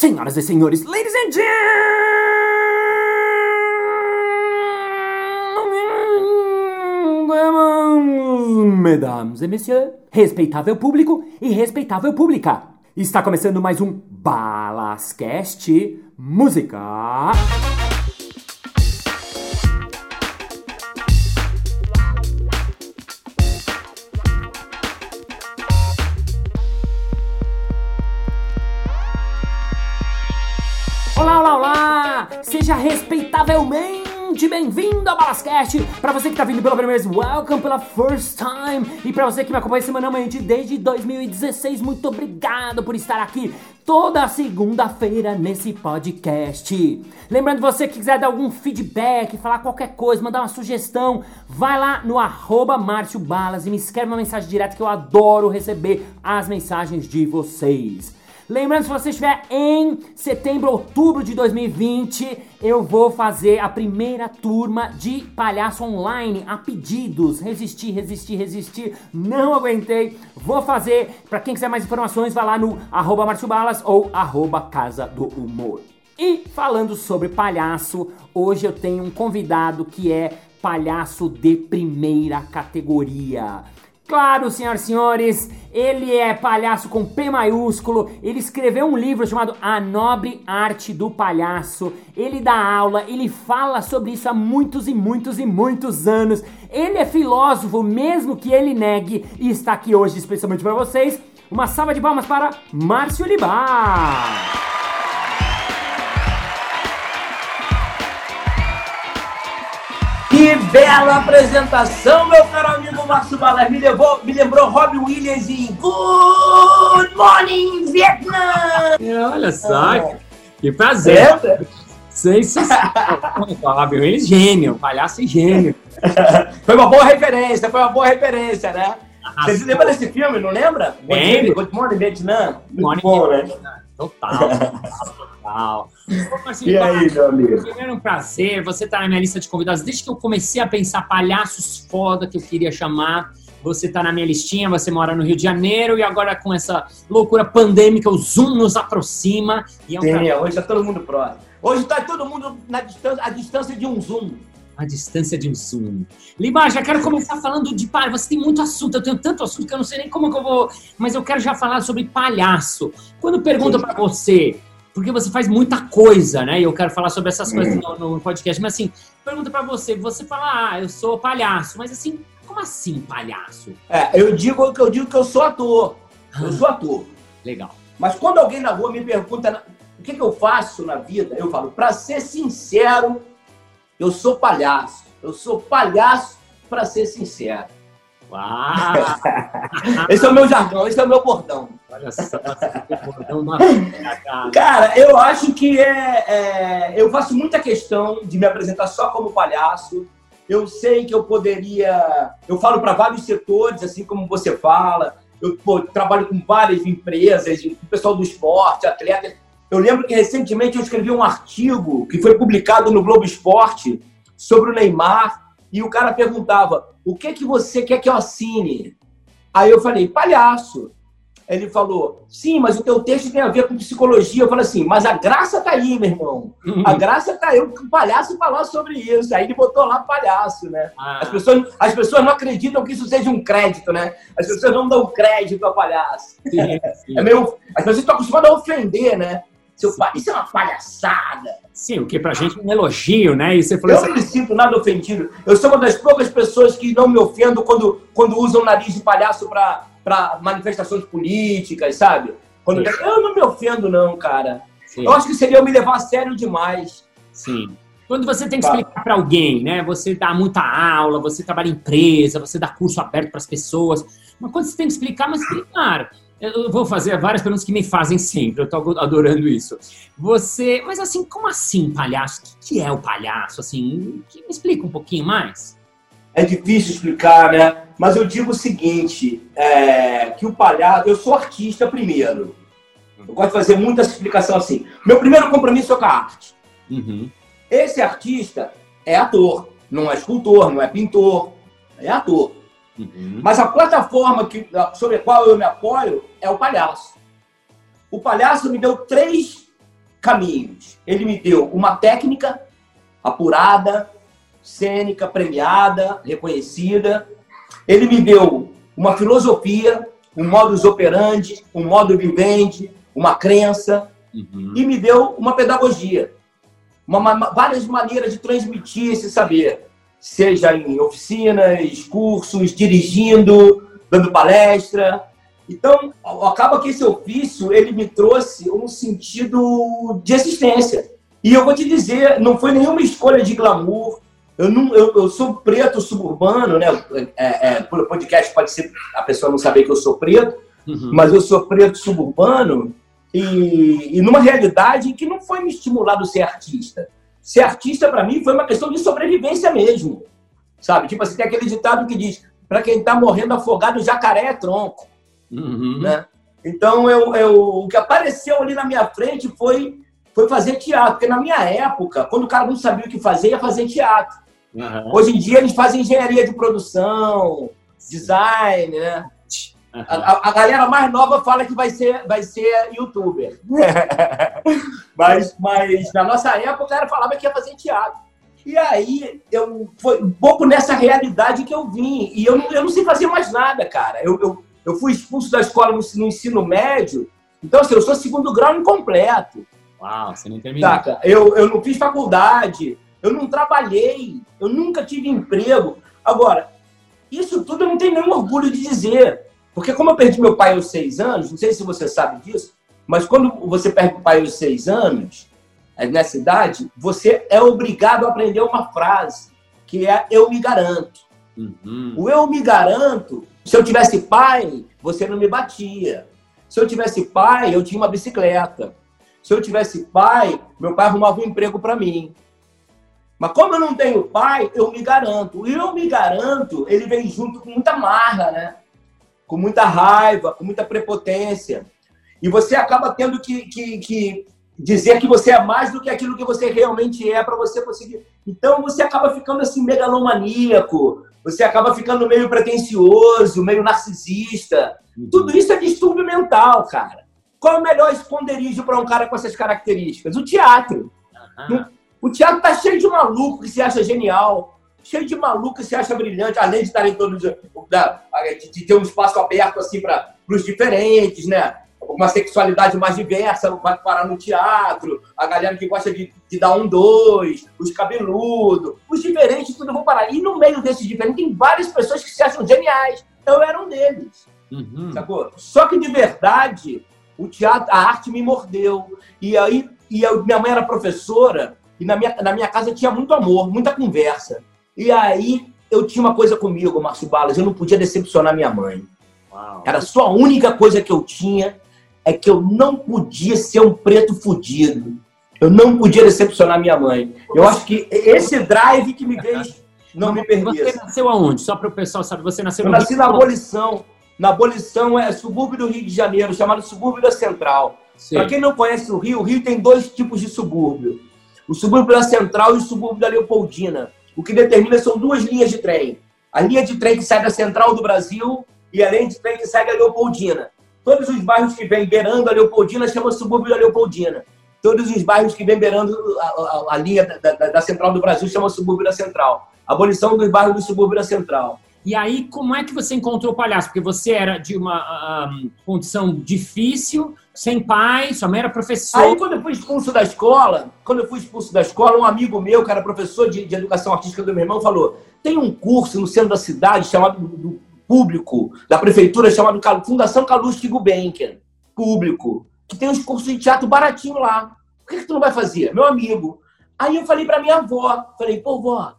Senhoras e senhores, ladies and gentlemen, mesdames et messieurs, respeitável público e respeitável pública. Está começando mais um Balascast Música. Seja respeitavelmente bem-vindo ao Balascast! Para você que tá vindo pela primeira vez, welcome pela first time! E para você que me acompanha semanalmente desde 2016, muito obrigado por estar aqui toda segunda-feira nesse podcast. Lembrando você que quiser dar algum feedback, falar qualquer coisa, mandar uma sugestão, vai lá no arroba Márcio Balas e me escreve uma mensagem direta que eu adoro receber as mensagens de vocês. Lembrando, se você estiver em setembro, outubro de 2020, eu vou fazer a primeira turma de palhaço online a pedidos. Resistir, resistir, resistir. Não aguentei. Vou fazer. Para quem quiser mais informações, vai lá no arroba Balas ou arroba Casa do Humor. E falando sobre palhaço, hoje eu tenho um convidado que é palhaço de primeira categoria. Claro, senhoras e senhores, ele é palhaço com P maiúsculo. Ele escreveu um livro chamado A Nobre Arte do Palhaço. Ele dá aula, ele fala sobre isso há muitos e muitos e muitos anos. Ele é filósofo, mesmo que ele negue, e está aqui hoje especialmente para vocês. Uma salva de palmas para Márcio Libar. Que bela apresentação, meu caro amigo Márcio Balas. Me, levou, me lembrou Robbie Williams em Good Morning Vietnam. É, olha só, é. que prazer. É, Sensacional. Robbie Williams, gênio, palhaço e gênio. foi uma boa referência, foi uma boa referência, né? Você se lembra desse filme, não lembra? Lembro. Good Morning Vietnam. Good Morning bom, né? Total, total. E aí, meu amigo? Primeiro um prazer, você tá na minha lista de convidados. Desde que eu comecei a pensar palhaços foda que eu queria chamar, você tá na minha listinha, você mora no Rio de Janeiro e agora com essa loucura pandêmica, o Zoom nos aproxima. E é um Sim, hoje tá todo mundo próximo. Hoje tá todo mundo na distância, a distância de um Zoom. A distância de um Zoom. Libar, já quero começar falando de palhaço. Você tem muito assunto, eu tenho tanto assunto que eu não sei nem como que eu vou. Mas eu quero já falar sobre palhaço. Quando perguntam para você, porque você faz muita coisa, né? E eu quero falar sobre essas coisas no, no podcast, mas assim, pergunta para você, você fala, ah, eu sou palhaço, mas assim, como assim palhaço? É, eu digo que eu digo que eu sou ator. Eu sou ator. Legal. Mas quando alguém na rua me pergunta o que, que eu faço na vida, eu falo, para ser sincero, eu sou palhaço. Eu sou palhaço para ser sincero. Uau! Esse é o meu jargão, esse é o meu bordão. Olha só, bordão na vida, cara. Cara, eu acho que é, é, Eu faço muita questão de me apresentar só como palhaço. Eu sei que eu poderia. Eu falo para vários setores, assim como você fala. Eu pô, trabalho com várias empresas, com o pessoal do esporte, atletas. Eu lembro que recentemente eu escrevi um artigo que foi publicado no Globo Esporte sobre o Neymar e o cara perguntava: o que que você quer que eu assine? Aí eu falei: palhaço. Ele falou: sim, mas o teu texto tem a ver com psicologia. Eu falei assim: mas a graça tá aí, meu irmão. A graça tá aí, o palhaço falar sobre isso. Aí ele botou lá palhaço, né? Ah. As, pessoas, as pessoas não acreditam que isso seja um crédito, né? As pessoas não dão crédito a palhaço. Sim, sim. É meio, as pessoas estão acostumadas a ofender, né? Seu pai, isso é uma palhaçada. Sim, o que pra gente é um elogio, né? E você falou Eu assim, não me sinto nada ofendido. Eu sou uma das poucas pessoas que não me ofendo quando, quando usam nariz de palhaço para manifestações políticas, sabe? Quando Sim. eu não me ofendo, não, cara. sim. Eu acho que seria eu me levar a sério demais. Sim. Quando você tem que Tá. explicar para alguém, né? Você dá muita aula, você trabalha em empresa, você dá curso aberto para as pessoas. Mas quando você tem que explicar, mas explicar. Eu vou fazer várias perguntas que me fazem sempre. Eu tô adorando isso. Você, mas assim, como assim, palhaço? O que, que é o palhaço? Assim, que- me explica um pouquinho mais. É difícil explicar, né? Mas eu digo o seguinte, é, que o palhaço... Eu sou artista primeiro. Eu gosto de fazer muita explicação assim. Meu primeiro compromisso é com a arte. Uhum. Esse artista é ator, não é escultor, não é pintor, é ator. Uhum. Mas a plataforma que, sobre a qual eu me apoio é o palhaço. O palhaço me deu três caminhos. Ele me deu uma técnica apurada, cênica, premiada, reconhecida. Ele me deu uma filosofia, um modus operandi, um modo vivendi, uma crença, uhum. e me deu uma pedagogia, uma, uma, várias maneiras de transmitir esse saber, seja em oficinas, cursos, dirigindo, dando palestra. Então, acaba que esse ofício ele me trouxe um sentido de existência. E eu vou te dizer, não foi nenhuma escolha de glamour. Eu, não, eu, eu sou preto suburbano, né? É, é, por podcast pode ser a pessoa não saber que eu sou preto, uhum. mas eu sou preto suburbano e, e numa realidade que não foi me estimulado ser artista. Ser artista, para mim, foi uma questão de sobrevivência mesmo. Sabe? Tipo assim, tem aquele ditado que diz: para quem está morrendo afogado, jacaré é tronco. Uhum. Né? Então, eu, eu, o que apareceu ali na minha frente foi foi fazer teatro. Porque na minha época, quando o cara não sabia o que fazer, ia fazer teatro. Uhum. Hoje em dia eles fazem engenharia de produção, design, né? Uhum. A, a, galera mais nova fala que vai ser, vai ser youtuber. mas, mas na nossa época o cara falava que ia fazer teatro. E aí, eu, foi um pouco nessa realidade que eu vim. E eu, eu não sei fazer mais nada, cara. Eu, eu, eu fui expulso da escola no, no ensino médio. Então, assim, eu sou segundo grau incompleto. Uau, você não terminou. Saca? Eu, eu não fiz faculdade, eu não trabalhei, eu nunca tive emprego. Agora, isso tudo eu não tenho nenhum orgulho de dizer. Porque como eu perdi meu pai aos seis anos, não sei se você sabe disso, mas quando você perde o pai aos seis anos, é, nessa idade, você é obrigado a aprender uma frase, que é eu me garanto. Uhum. O eu me garanto, se eu tivesse pai, você não me batia. Se eu tivesse pai, eu tinha uma bicicleta. Se eu tivesse pai, meu pai arrumava um emprego para mim. Mas como eu não tenho pai, eu me garanto. E eu me garanto, ele vem junto com muita marra, né? Com muita raiva, com muita prepotência. E você acaba tendo que, que, que dizer que você é mais do que aquilo que você realmente é para você conseguir. Então você acaba ficando assim megalomaníaco, você acaba ficando meio pretencioso, meio narcisista. Uhum. Tudo isso é distúrbio mental, cara. Qual é o melhor esconderijo para um cara com essas características? O teatro. Uhum. O teatro tá cheio de maluco que se acha genial, cheio de maluco que se acha brilhante, além de estarem todos de, de ter um espaço aberto assim para os diferentes, né? Uma sexualidade mais diversa vai parar no teatro, a galera que gosta de, de dar um dois, os cabeludos, os diferentes, tudo vão parar. E no meio desses diferentes tem várias pessoas que se acham geniais. Eu era um deles. Uhum. Sacou? Só que de verdade, o teatro, a arte me mordeu. E aí, e eu, minha mãe era professora, e na minha, na minha casa tinha muito amor, muita conversa. E aí eu tinha uma coisa comigo, Márcio Balas, eu não podia decepcionar minha mãe. Uau. Era só a única coisa que eu tinha, é que eu não podia ser um preto fudido. Eu não podia decepcionar minha mãe. Eu acho que esse drive que me fez não me perder. Você nasceu aonde? Só para o pessoal saber, você nasceu Eu nasci na abolição na abolição é subúrbio do Rio de Janeiro, chamado subúrbio da Central. Para quem não conhece o Rio, o Rio tem dois tipos de subúrbio. O subúrbio da Central e o subúrbio da Leopoldina. O que determina são duas linhas de trem. A linha de trem que sai da Central do Brasil e a linha de trem que sai da Leopoldina. Todos os bairros que vêm beirando a Leopoldina chamam subúrbio da Leopoldina. Todos os bairros que vêm beirando a, a, a linha da, da, da, Central do Brasil chamam subúrbio da Central. Abolição dos bairros do subúrbio da Central. E aí, como é que você encontrou o palhaço? Porque você era de uma um, condição difícil, sem pai, sua mãe era professora. Aí, quando eu fui expulso da escola, quando eu fui expulso da escola, um amigo meu, que era professor de, de educação artística do meu irmão, falou: tem um curso no centro da cidade chamado do público, da prefeitura, chamado Fundação Calouste Gulbenkian, público, que tem uns cursos de teatro baratinho lá. Por que, que tu não vai fazer? Meu amigo. Aí eu falei para minha avó, falei, pô, vó,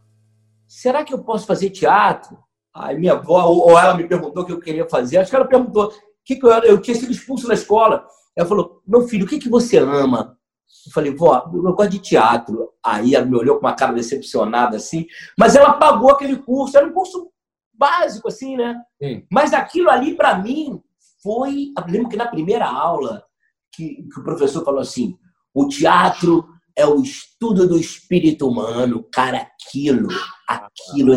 será que eu posso fazer teatro? Aí minha avó, ou ela me perguntou o que eu queria fazer, acho que ela perguntou que, que eu, eu tinha sido expulso da escola. Ela falou, meu filho, o que, que você ama? Eu falei, vó, eu gosto de teatro. Aí ela me olhou com uma cara decepcionada, assim. Mas ela pagou aquele curso, era um curso básico, assim, né? Sim. Mas aquilo ali, para mim, foi. Eu lembro que na primeira aula, que, que o professor falou assim: o teatro é o estudo do espírito humano. Cara, aquilo, aquilo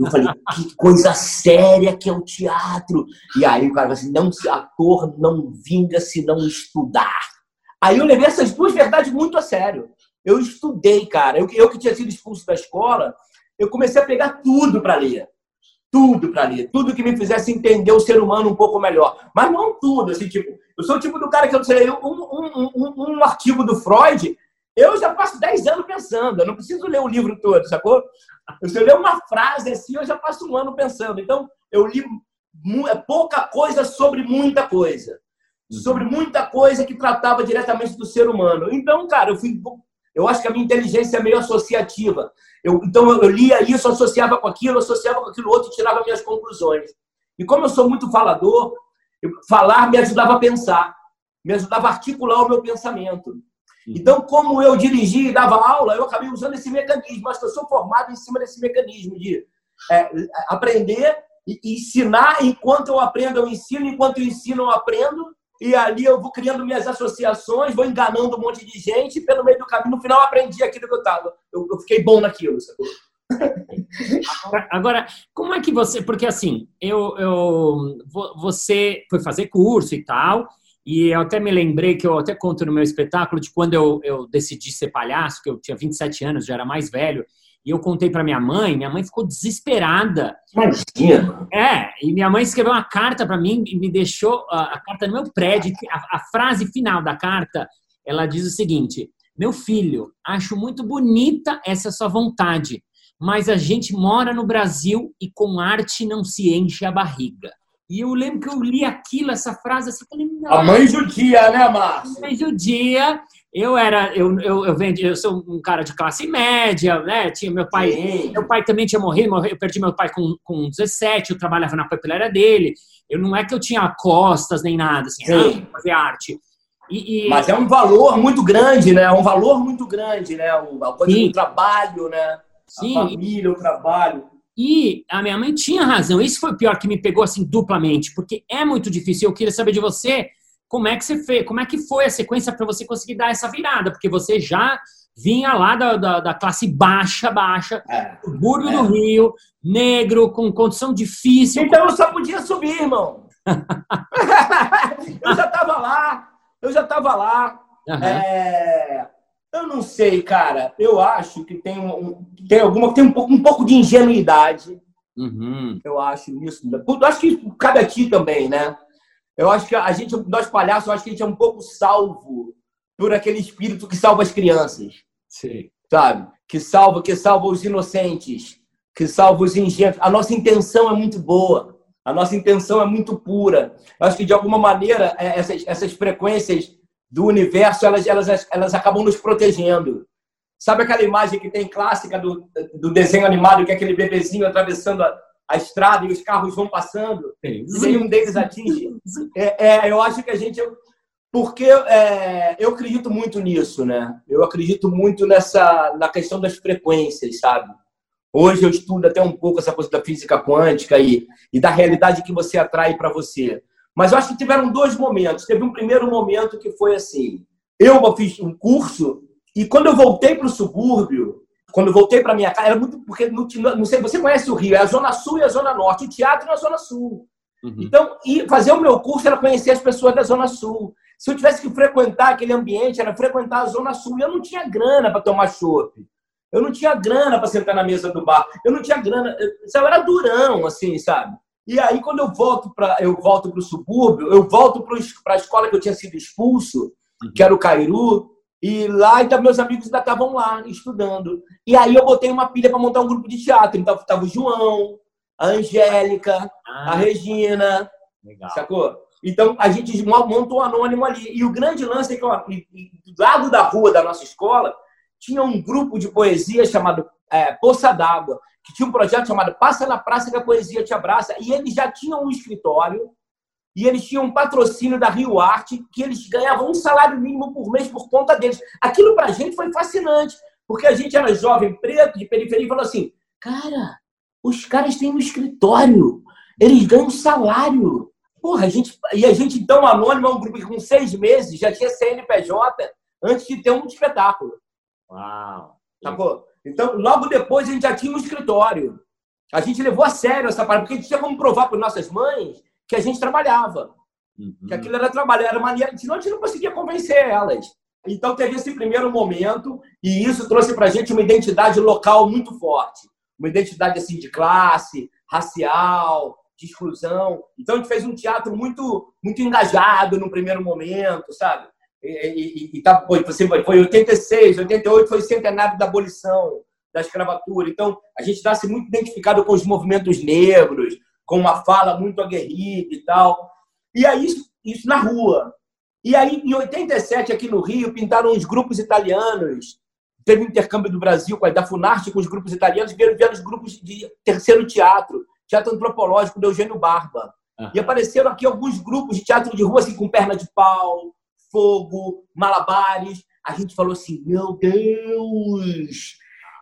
eu falei, que coisa séria que é o teatro. E aí o cara falou assim, não, ator não vinga se não estudar. Aí eu levei essas duas verdades muito a sério. Eu estudei, cara. Eu, eu que tinha sido expulso da escola, eu comecei a pegar tudo para ler. Tudo para ler. Tudo que me fizesse entender o ser humano um pouco melhor. Mas não tudo, assim, tipo... Eu sou o tipo do cara que eu sei, um, um, um, um artigo do Freud, eu já passo 10 anos pensando. Eu não preciso ler o livro todo, sacou? Se eu ler uma frase assim, eu já passo um ano pensando. Então, eu li é pouca coisa sobre muita coisa. Sobre muita coisa que tratava diretamente do ser humano. Então, cara, eu fui eu acho que a minha inteligência é meio associativa. Eu, então eu, lia isso, associava com aquilo, associava com aquilo outro e tirava minhas conclusões. E como eu sou muito falador, eu, falar me ajudava a pensar, me ajudava a articular o meu pensamento. Então, como eu dirigia e dava aula, eu acabei usando esse mecanismo. Acho que eu sou formado em cima desse mecanismo de é, aprender e ensinar. Enquanto eu aprendo, eu ensino. Enquanto eu ensino, eu aprendo. E ali eu vou criando minhas associações, vou enganando um monte de gente, e pelo meio do caminho, no final, aprendi aquilo que eu estava. Eu, eu, fiquei bom naquilo, sacou? Agora, como é que você. Porque assim, eu, eu, você foi fazer curso e tal, e eu até me lembrei que eu até conto no meu espetáculo de quando eu, eu decidi ser palhaço, que eu tinha 27 anos, já era mais velho, e eu contei para minha mãe, minha mãe ficou desesperada. Imagina. É, e minha mãe escreveu uma carta para mim e me deixou a, a carta no meu prédio. A, a, frase final da carta, ela diz o seguinte: Meu filho, acho muito bonita essa sua vontade, mas a gente mora no Brasil e com arte não se enche a barriga. E eu lembro que eu li aquilo, essa frase, assim, falei, A mãe judia, né, Márcio? Mãe judia. Eu era, eu, eu, eu, vendi, eu sou um cara de classe média, né? Tinha meu pai, Sim. meu pai também tinha morrido, eu perdi meu pai com, com 17, eu trabalhava na papelaria dele. Eu não é que eu tinha costas nem nada, assim, Sim. fazer arte. E, e... Mas é um valor muito grande, né? É um valor muito grande, né? A coisa Sim. do trabalho, né? Sim. A família, o trabalho. E a minha mãe tinha razão. Isso foi o pior que me pegou assim duplamente, porque é muito difícil. Eu queria saber de você como é que você fez, como é que foi a sequência para você conseguir dar essa virada, porque você já vinha lá da, da, da classe baixa, baixa, é, subúrbio é. do Rio, negro, com condição difícil. Então eu só podia subir, irmão. eu já estava lá, eu já estava lá. Uhum. É eu não sei, cara. Eu acho que tem, um, tem alguma tem um pouco, um pouco de ingenuidade. Uhum. Eu acho isso. Eu acho que cabe aqui também, né? Eu acho que a gente, nós palhaços, eu acho que a gente é um pouco salvo por aquele espírito que salva as crianças. Sim. Sabe? Que salva, que salva os inocentes, que salva os ingênuos. A nossa intenção é muito boa. A nossa intenção é muito pura. Eu acho que, de alguma maneira, é, essas, essas frequências do universo, elas, elas, elas acabam nos protegendo. Sabe aquela imagem que tem clássica do, do desenho animado, que é aquele bebezinho atravessando a, a estrada e os carros vão passando e nenhum deles atinge? É, é, eu acho que a gente... Porque é, eu acredito muito nisso, né? Eu acredito muito nessa na questão das frequências, sabe? Hoje eu estudo até um pouco essa coisa da física quântica e, e da realidade que você atrai para você. Mas eu acho que tiveram dois momentos. Teve um primeiro momento que foi assim: eu fiz um curso e quando eu voltei para o subúrbio, quando eu voltei para minha casa, era muito porque não, não, sei, você conhece o Rio, é a zona sul e a zona norte, o teatro é a zona sul. Uhum. Então, e fazer o meu curso era conhecer as pessoas da zona sul. Se eu tivesse que frequentar aquele ambiente, era frequentar a zona sul. E eu não tinha grana para tomar chopp. Eu não tinha grana para sentar na mesa do bar. Eu não tinha grana. Eu era durão, assim, sabe? E aí, quando eu volto para eu volto para o subúrbio, eu volto para a escola que eu tinha sido expulso, uhum. que era o Cairu, e lá então, meus amigos ainda estavam lá estudando. E aí eu botei uma pilha para montar um grupo de teatro. Então estava o João, a Angélica, ah, a Regina, legal. sacou? Então a gente montou um anônimo ali. E o grande lance é que ó, do lado da rua da nossa escola tinha um grupo de poesia chamado é, Poça d'Água que tinha um projeto chamado Passa na Praça que a Poesia Te Abraça, e eles já tinham um escritório, e eles tinham um patrocínio da Rio Arte, que eles ganhavam um salário mínimo por mês por conta deles. Aquilo para a gente foi fascinante, porque a gente era jovem, preto, de periferia, e falou assim, cara, os caras têm um escritório, eles ganham salário. Porra, a gente, e a gente, então, anônimo, é um grupo que com seis meses já tinha CNPJ antes de ter um espetáculo. Uau! Sacou? Então, logo depois, a gente já tinha um escritório. A gente levou a sério essa parada, porque a gente tinha como provar para nossas mães que a gente trabalhava. Uhum. Que aquilo era trabalho, era maneira, senão a gente não conseguia convencer elas. Então teve esse primeiro momento e isso trouxe para a gente uma identidade local muito forte, uma identidade assim de classe, racial, de exclusão. Então a gente fez um teatro muito muito engajado no primeiro momento, sabe? E, e, e tá, foi, foi 86, 88 foi o centenário da abolição da escravatura. Então a gente está se muito identificado com os movimentos negros, com uma fala muito aguerrida e tal. E aí isso, isso na rua. E aí, em 87, aqui no Rio, pintaram uns grupos italianos. Teve um intercâmbio do Brasil, da Funarte, com os grupos italianos, vieram, vieram os grupos de terceiro teatro, teatro antropológico do Eugênio Barba. Uhum. E apareceram aqui alguns grupos de teatro de rua, assim, com perna de pau, fogo, malabares. A gente falou assim: meu Deus,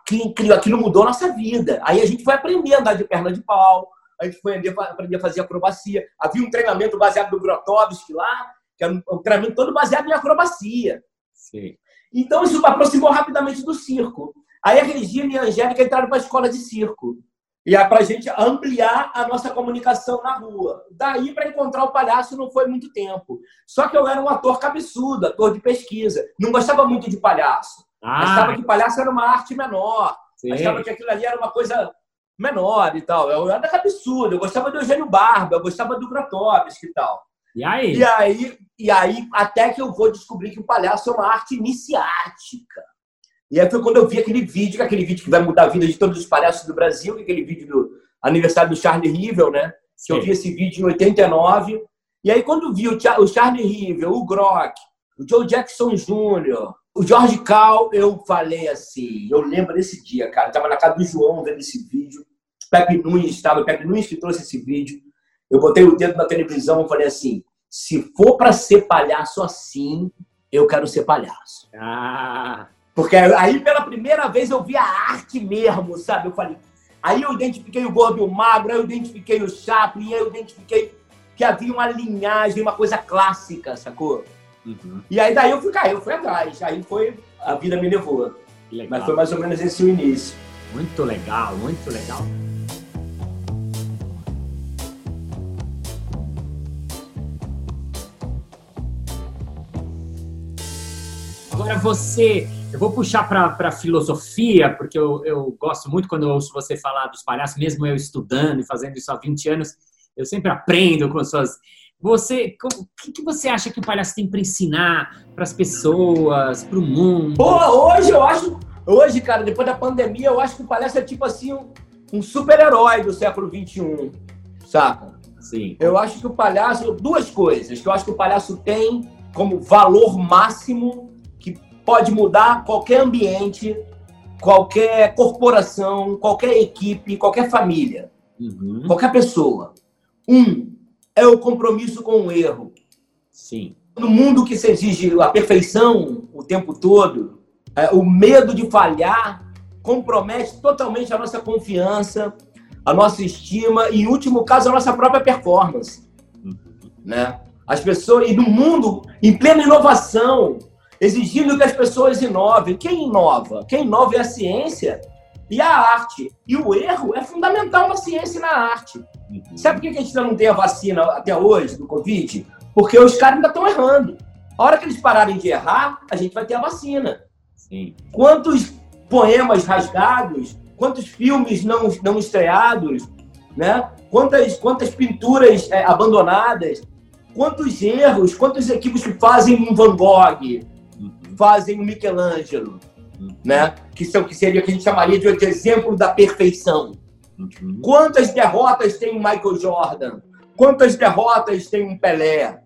que incrível, aquilo mudou a nossa vida. Aí a gente foi aprender a andar de perna de pau, a gente foi aprender a fazer acrobacia. Havia um treinamento baseado no Grotowski lá, que era um treinamento todo baseado em acrobacia. Sim. Então isso aproximou rapidamente do circo. Aí a Regina e a Angélica entraram para a escola de circo. E é para a gente ampliar a nossa comunicação na rua. Daí para encontrar o palhaço não foi muito tempo. Só que eu era um ator cabeçudo, ator de pesquisa. Não gostava muito de palhaço. Ah. Achava que palhaço era uma arte menor. Sim. Achava que aquilo ali era uma coisa menor e tal. Eu era absurdo. Eu gostava do Eugênio Barba, eu gostava do Grotowski e tal. E aí? E aí, e aí, até que eu vou descobrir que o palhaço é uma arte iniciática. E aí foi quando eu vi aquele vídeo, é aquele vídeo que vai mudar a vida de todos os palhaços do Brasil, é aquele vídeo do aniversário do Charlie Rivel, né? Que eu vi esse vídeo em 89. E aí, quando vi o, Charlie Rivel, o Grock, o Joe Jackson Jr., o George Cal, eu falei assim, eu lembro desse dia, cara. Eu tava na casa do João vendo esse vídeo. Pepe Nunes estava, Pepe Nunes que trouxe esse vídeo. Eu botei o dedo na televisão e falei assim: se for para ser palhaço assim, eu quero ser palhaço. Ah. Porque aí pela primeira vez eu vi a arte mesmo, sabe? Eu falei. Aí eu identifiquei o gordo e o magro, aí eu identifiquei o Chaplin, aí eu identifiquei que havia uma linhagem, uma coisa clássica, sacou? Uhum. E aí daí eu fui cair, eu fui atrás. Aí foi, a vida me levou. Mas foi mais ou menos esse o início. Muito legal, muito legal. Agora você, eu vou puxar para filosofia, porque eu, eu gosto muito quando eu ouço você falar dos palhaços, mesmo eu estudando e fazendo isso há 20 anos, eu sempre aprendo com suas. Você, o que, que você acha que o palhaço tem para ensinar para as pessoas, para o mundo? Pô, hoje eu acho, hoje, cara, depois da pandemia, eu acho que o palhaço é tipo assim um, um super-herói do século 21, saca? Sim. Eu acho que o palhaço, duas coisas que eu acho que o palhaço tem como valor máximo pode mudar qualquer ambiente, qualquer corporação, qualquer equipe, qualquer família, uhum. qualquer pessoa. Um é o compromisso com o erro. Sim. No mundo que se exige a perfeição o tempo todo, é, o medo de falhar compromete totalmente a nossa confiança, a nossa estima e, em último caso, a nossa própria performance. Uhum. Né? As pessoas, e no mundo, em plena inovação, exigindo que as pessoas inovem. Quem inova? Quem inova é a ciência e a arte. E o erro é fundamental na ciência e na arte. Uhum. Sabe por que a gente ainda não tem a vacina até hoje do Covid? Porque os caras ainda estão errando. A hora que eles pararem de errar, a gente vai ter a vacina. Sim. Quantos poemas rasgados, quantos filmes não, não estreados, né? quantas, quantas pinturas é, abandonadas, quantos erros, quantos equipes que fazem um Van Gogh, fazem o Michelangelo, uhum. né? Que são que seria que a gente chamaria de, de exemplo da perfeição. Uhum. Quantas derrotas tem o Michael Jordan? Quantas derrotas tem um Pelé?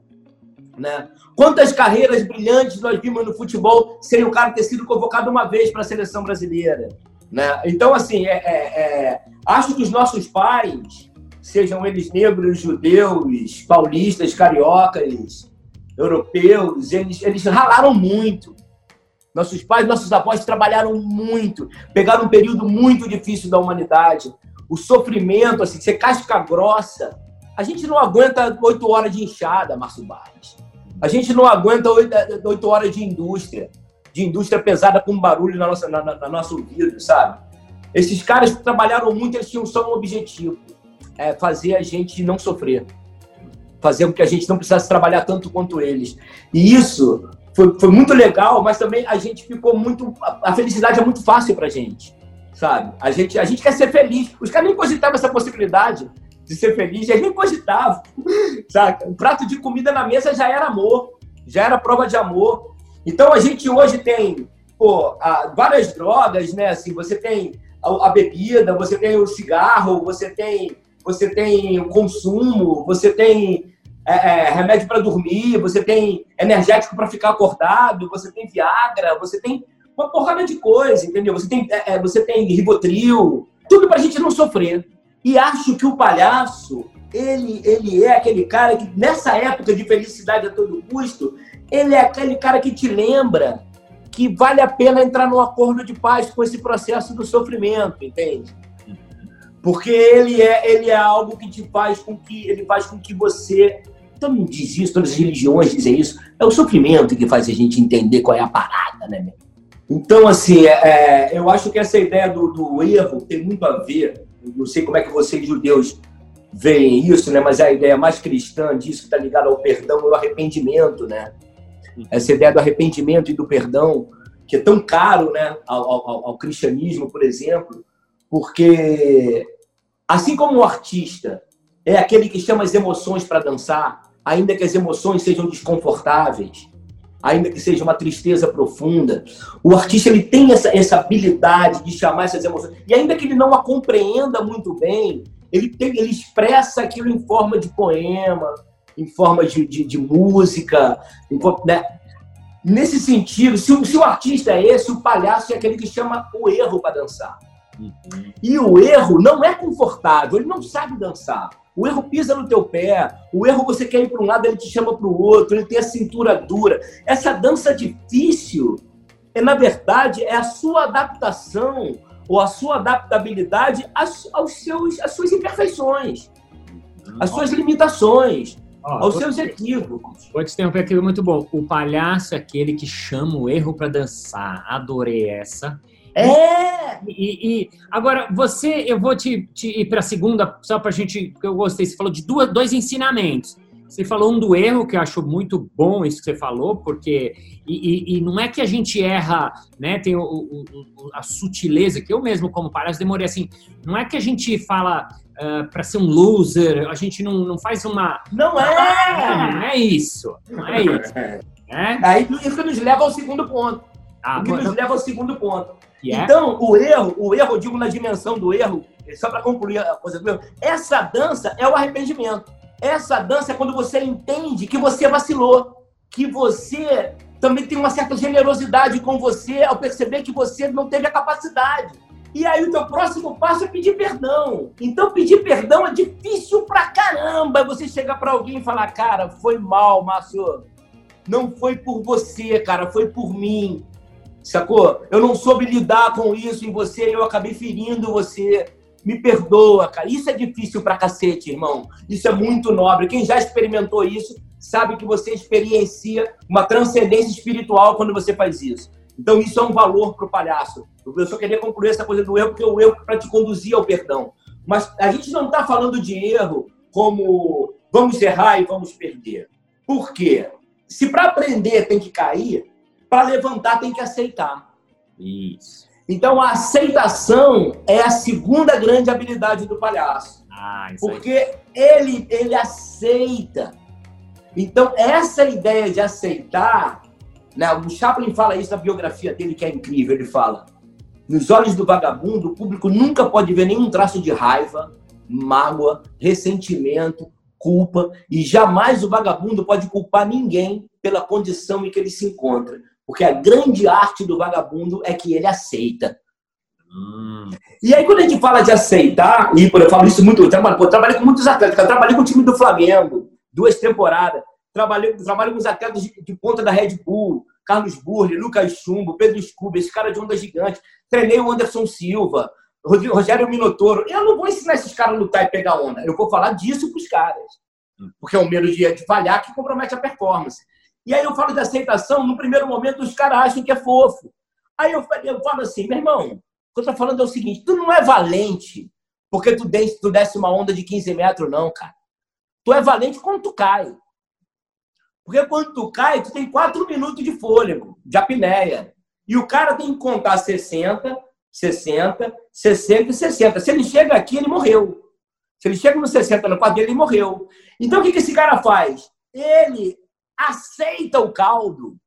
Né? Quantas carreiras brilhantes nós vimos no futebol sem o cara ter sido convocado uma vez para a seleção brasileira? Né? Então, assim, é, é, é, acho que os nossos pais, sejam eles negros, judeus, paulistas, cariocas, europeus, eles, eles ralaram muito. Nossos pais, nossos avós trabalharam muito, pegaram um período muito difícil da humanidade. O sofrimento, assim, ser casca grossa. A gente não aguenta oito horas de enxada, Márcio Barros. A gente não aguenta oito horas de indústria, de indústria pesada com barulho na nossa, na, na nosso ouvido, sabe? Esses caras trabalharam muito, eles tinham só um objetivo: é fazer a gente não sofrer. fazer com que a gente não precisasse trabalhar tanto quanto eles. E isso foi, foi muito legal, mas também a gente ficou muito. A felicidade é muito fácil pra gente, sabe? A gente, a gente quer ser feliz. Os caras nem cogitavam essa possibilidade de ser feliz, eles nem cogitavam, sabe? Um prato de comida na mesa já era amor, já era prova de amor. Então a gente hoje tem pô, várias drogas, né? Assim, você tem a, a bebida, você tem o cigarro, você tem você tem o consumo, você tem é, é, remédio para dormir, você tem energético para ficar acordado, você tem Viagra, você tem uma porrada de coisa, entendeu? Você tem, é, é você tem Ribotril, tudo para a gente não sofrer. E acho que o palhaço, ele, ele é aquele cara que, nessa época de felicidade a todo custo, ele é aquele cara que te lembra que vale a pena entrar num acordo de paz com esse processo do sofrimento, entende? Porque ele é, ele é algo que te faz com que ele faz com que você todo mundo diz isso, todas as religiões dizem isso. É o sofrimento que faz a gente entender qual é a parada, né? Então, assim, é, é, eu acho que essa ideia do, do, erro tem muito a ver. Não sei como é que vocês, judeus, veem isso, né? Mas é a ideia mais cristã disso que está ligada ao perdão e ao arrependimento, né? Essa ideia do arrependimento e do perdão, que é tão caro, né? Ao, ao, ao cristianismo, por exemplo, porque assim como o artista é aquele que chama as emoções para dançar, ainda que as emoções sejam desconfortáveis, ainda que seja uma tristeza profunda, o artista ele tem essa, essa habilidade de chamar essas emoções. E ainda que ele não a compreenda muito bem, ele, tem, ele expressa aquilo em forma de poema, em forma de, de, de música. Em, né? Nesse sentido, se o, se o artista é esse, o palhaço é aquele que chama o erro para dançar. Uhum. E o erro não é confortável, ele não sabe dançar. O erro pisa no teu pé, o erro você quer ir para um lado, ele te chama para o outro, ele tem a cintura dura. Essa dança difícil, é na verdade, é a sua adaptação ou a sua adaptabilidade aos, aos seus, às suas imperfeições, às suas limitações, aos seus equívocos. Vou te interromper aqui, muito bom. O palhaço é aquele que chama o erro para dançar. Adorei essa. É! E, e, agora, você, eu vou te, te ir para a segunda, só para a gente, porque eu gostei. Você falou de duas, dois ensinamentos. Você falou um do erro, que eu acho muito bom isso que você falou, porque. E, e, e não é que a gente erra, né? Tem o, o, a sutileza, que eu mesmo, como palhaço, demorei assim. Não é que a gente fala uh, ah, para ser um loser, a gente não, não faz uma. Não é! Não é isso. Não é isso. É? Aí isso nos leva ao segundo ponto. Ah, o que nos leva ao segundo ponto. Yeah. Então, o erro, o erro, eu digo na dimensão do erro, só para concluir a coisa do erro, essa dança é o arrependimento. Essa dança é quando você entende que você vacilou, que você também tem uma certa generosidade com você ao perceber que você não teve a capacidade. E aí o teu próximo passo é pedir perdão. Então pedir perdão é difícil pra caramba. Você chegar para alguém e falar, cara, foi mal, Márcio. Não foi por você, cara, foi por mim. Sacou? Eu não soube lidar com isso em você e eu acabei ferindo você. Me perdoa, cara. Isso é difícil pra cacete, irmão. Isso é muito nobre. Quem já experimentou isso sabe que você experiencia uma transcendência espiritual quando você faz isso. Então, isso é um valor pro palhaço. Eu só queria concluir essa coisa do erro, porque o erro para te conduzir ao perdão. Mas a gente não está falando de erro como vamos errar e vamos perder. Por quê? Se para aprender tem que cair, para levantar tem que aceitar. Isso. Então a aceitação é a segunda grande habilidade do palhaço. Ah, porque ele ele aceita. Então essa ideia de aceitar, né, o Chaplin fala isso na biografia dele que é incrível, ele fala: nos olhos do vagabundo, o público nunca pode ver nenhum traço de raiva, mágoa, ressentimento, culpa, e jamais o vagabundo pode culpar ninguém pela condição em que ele se encontra. Porque a grande arte do vagabundo é que ele aceita. Hum. E aí, quando a gente fala de aceitar, e eu falo isso muito, eu trabalho, eu trabalhei com muitos atletas, eu trabalhei com o time do Flamengo, duas temporadas, trabalhei, trabalhei com os atletas de, de ponta da Red Bull, Carlos Burri, Lucas Chumbo, Pedro Scooby, esse cara de onda gigante, treinei o Anderson Silva, Rogério Minotoro. Eu não vou ensinar esses caras a lutar e pegar onda, eu vou falar disso para os caras, porque é o medo de, de falhar que compromete a performance. E aí eu falo de aceitação, no primeiro momento os caras acham que é fofo. Aí eu, eu falo assim, meu irmão, o que eu tô falando é o seguinte, tu não é valente porque tu, des, tu desce uma onda de 15 metros, não, cara. tu é valente quando tu cai. Porque quando tu cai, tu tem quatro minutos de fôlego, de apneia. E o cara tem que contar 60, 60, 60 e 60. Se ele chega aqui, ele morreu. Se ele chega no 60 no quadro dele, ele morreu. Então o que esse cara faz? Ele aceita o caldo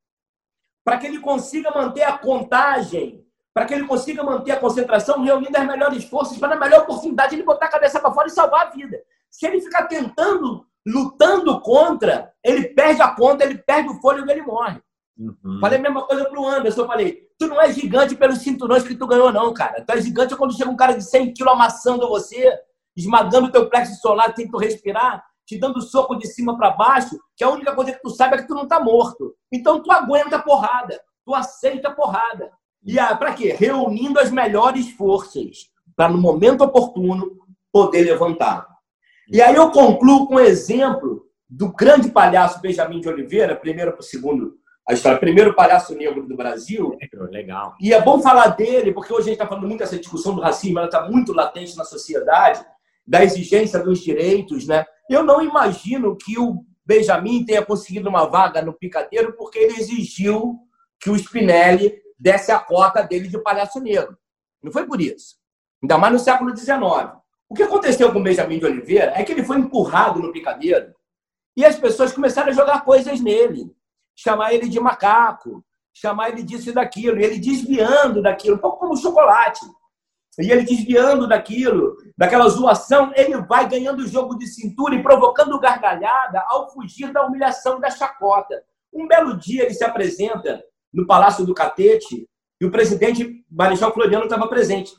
para que ele consiga manter a contagem, para que ele consiga manter a concentração, reunindo as melhores forças para, na melhor oportunidade, ele botar a cabeça para fora e salvar a vida. Se ele ficar tentando, lutando contra, ele perde a conta, ele perde o fôlego e ele morre. Uhum. Falei a mesma coisa pro Anderson. Eu falei, tu não é gigante pelos cinturões que tu ganhou, não, cara. Tu é gigante quando chega um cara de 100 quilos amassando você, esmagando o teu plexo solar, tem que tu respirar, te dando soco de cima para baixo, que a única coisa que tu sabe é que tu não tá morto. Então tu aguenta a porrada, tu aceita a porrada. E para quê? Reunindo as melhores forças para no momento oportuno poder levantar. E aí eu concluo com um exemplo do grande palhaço Benjamin de Oliveira, primeiro para o segundo a história. Primeiro palhaço negro do Brasil. Legal. E é bom falar dele, porque hoje a gente está falando muito dessa discussão do racismo, ela está muito latente na sociedade, da exigência dos direitos, né? Eu não imagino que o Benjamin tenha conseguido uma vaga no Picadeiro porque ele exigiu que o Spinelli desse a cota dele de palhaço negro. Não foi por isso. Ainda mais no século XIX. O que aconteceu com o Benjamin de Oliveira é que ele foi empurrado no picadeiro e as pessoas começaram a jogar coisas nele chamar ele de macaco, chamar ele disso e daquilo, e ele desviando daquilo, um pouco como chocolate. E ele desviando daquilo, daquela zoação, ele vai ganhando o jogo de cintura e provocando gargalhada ao fugir da humilhação da chacota. Um belo dia ele se apresenta no Palácio do Catete e o presidente Marechal Floriano estava presente.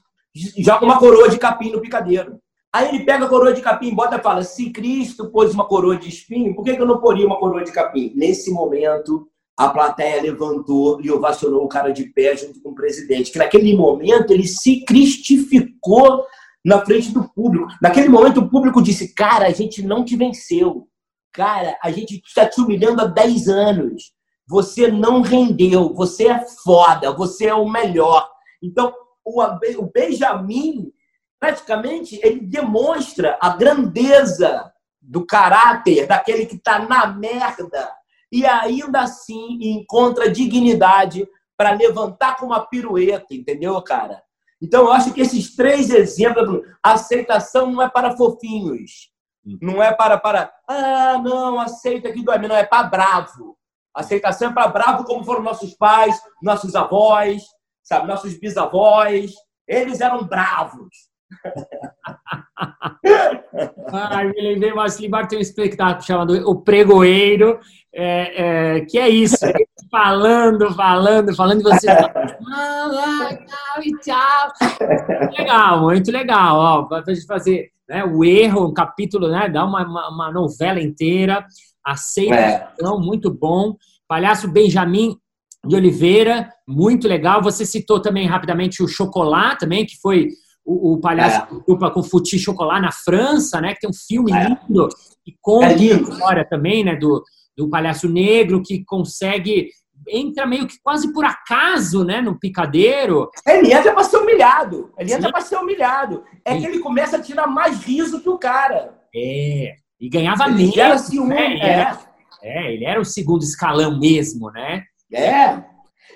Joga uma coroa de capim no picadeiro. Aí ele pega a coroa de capim, bota e fala: se Cristo pôs uma coroa de espinho, por que eu não poria uma coroa de capim? Nesse momento, a plateia levantou e ovacionou o cara de pé junto com o presidente. Que naquele momento ele se cristificou na frente do público. Naquele momento o público disse: Cara, a gente não te venceu. Cara, a gente está te humilhando há 10 anos. Você não rendeu. Você é foda. Você é o melhor. Então, o Benjamin praticamente ele demonstra a grandeza do caráter daquele que está na merda e ainda assim encontra dignidade para levantar com uma pirueta, entendeu, cara? Então, eu acho que esses três exemplos, aceitação não é para fofinhos, hum. não é para, para ah, não, aceita que dói, não, é para bravo. aceitação é para bravo, como foram nossos pais, nossos avós, sabe, nossos bisavós, eles eram bravos. Ai, me lembrei, mas Limbar tem um espetáculo chamado O Pregoeiro, é, é, que é isso, é falando, falando, falando, e você fala, tchau e tchau. Legal, muito legal, ó, pra gente fazer né, o erro, um capítulo, né, dá uma, uma, uma novela inteira, aceitação, é. muito bom. Palhaço Benjamin de Oliveira, muito legal. Você citou também rapidamente o Chocolate, também, que foi o, o palhaço é. dupla com Futi Chocolat na França, né? Que tem um filme é. lindo e conta é a história também, né? Do, do palhaço negro que consegue entra meio que quase por acaso, né, no picadeiro. Ele entra para ser humilhado. Ele entra para ser humilhado. É Sim. que ele começa a tirar mais riso que o cara. É. E ganhava ele menos, era assim, né? É. Era, é, ele era o segundo escalão mesmo, né? É.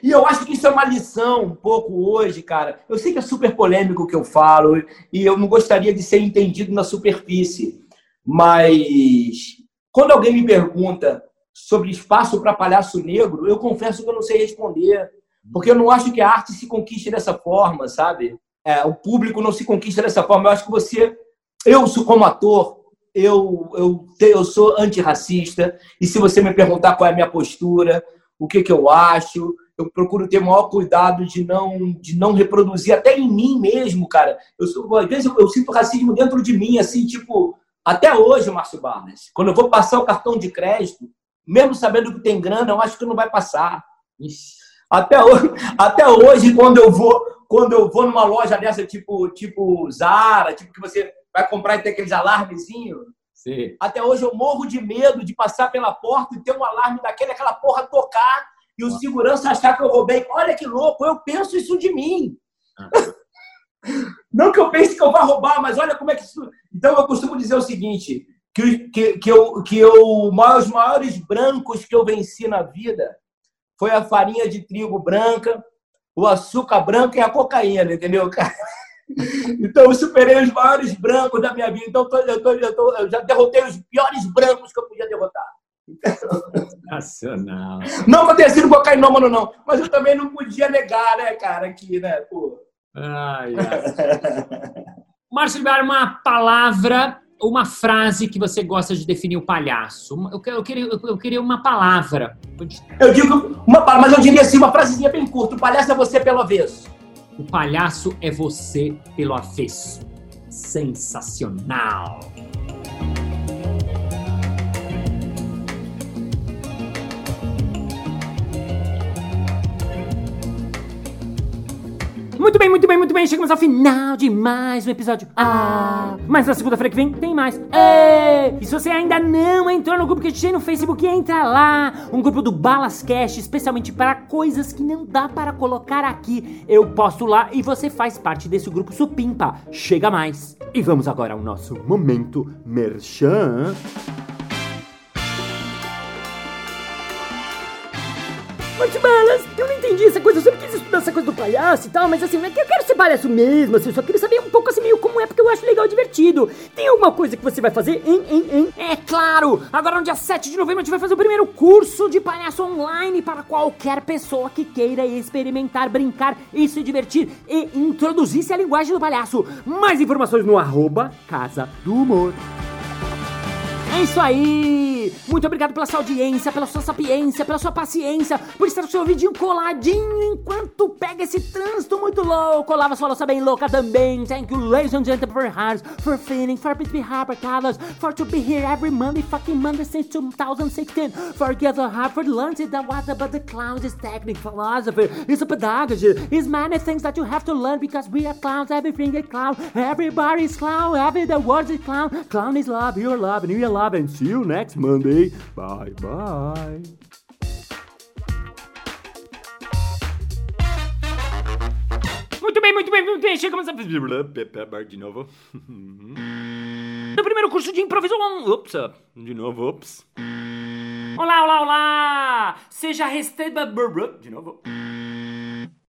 E eu acho que isso é uma lição um pouco hoje, cara. Eu sei que é super polêmico o que eu falo e eu não gostaria de ser entendido na superfície, mas quando alguém me pergunta sobre espaço para palhaço negro, eu confesso que eu não sei responder, porque eu não acho que a arte se conquiste dessa forma, sabe? É, o público não se conquista dessa forma. Eu acho que você, eu sou como ator, eu, eu, eu sou antirracista, e se você me perguntar qual é a minha postura, o que, que eu acho, eu procuro ter maior cuidado de não, de não reproduzir, até em mim mesmo, cara. Eu sou, às vezes eu, eu sinto racismo dentro de mim, assim, tipo, até hoje, Márcio Barnes, quando eu vou passar o cartão de crédito, mesmo sabendo que tem grana, eu acho que não vai passar. Até hoje, até hoje quando eu vou, quando eu vou numa loja dessa, tipo, tipo Zara, tipo que você vai comprar e tem aqueles alarmezinhos, até hoje eu morro de medo de passar pela porta e ter um alarme daquele, aquela porra tocar e o segurança achar que eu roubei. Olha que louco, eu penso isso de mim. Ah. Não que eu pense que eu vá roubar, mas olha como é que isso. Então eu costumo dizer o seguinte: que, que, que, eu, que eu, os maiores brancos que eu venci na vida foi a farinha de trigo branca, o açúcar branco e a cocaína, entendeu, cara? Então, eu superei os maiores brancos da minha vida. Então, eu, tô, eu, tô, eu já derrotei os piores brancos que eu podia derrotar. Sensacional. Não que eu tenha sido cocainômano, não. Mas eu também não podia negar, né, cara, aqui, né? Pô. Ai, ai. Márcio uma palavra, uma frase que você gosta de definir o palhaço. Eu, eu, queria, eu queria uma palavra. Eu digo uma palavra, mas eu diria assim, uma frasezinha bem curta. O palhaço é você pelo avesso. O palhaço é você pelo avesso. Sensacional! Muito bem, muito bem, muito bem. Chegamos ao final de mais um episódio. Ah, mas na segunda-feira que vem tem mais. E se você ainda não entrou no grupo que a gente tem no Facebook, entra lá. Um grupo do Balascast, especialmente para coisas que não dá para colocar aqui. Eu posto lá e você faz parte desse grupo supimpa. Chega mais. E vamos agora ao nosso momento merchan. Mas, eu não entendi essa coisa. Eu sempre quis estudar essa coisa do palhaço e tal, mas assim, não é que eu quero ser palhaço mesmo, assim. Eu só queria saber um pouco assim, meio como é, porque eu acho legal e divertido. Tem alguma coisa que você vai fazer? Hein, hein, hein? É claro! Agora no dia 7 de novembro a gente vai fazer o primeiro curso de palhaço online para qualquer pessoa que queira experimentar, brincar e se divertir e introduzir-se à linguagem do palhaço. Mais informações no arroba Casa do Humor. É isso aí! Muito obrigado pela sua audiência, pela sua sapiência, pela sua paciência, por estar com seu ouvidinho coladinho enquanto pega esse trânsito muito louco. Lava sua louça bem louca também. Thank you, ladies and gentlemen, for hearts, for feeling, for peace be happy colors, for to be here every Monday, fucking Monday since 2016. For get the heart, for lunch, that was about the clowns, is technique, philosophy, it's a pedagogy, it's many things that you have to learn because we are clowns, everything is clown, everybody is clown, every the world is clown, clown is love, you're love, and are love. Love and see you next Monday. Bye bye. Muito bem, muito bem, muito bem. Chegamos a. De novo. No primeiro curso de improvisação. Ups, de novo, ups. Olá, olá, olá! Seja resteba. De novo.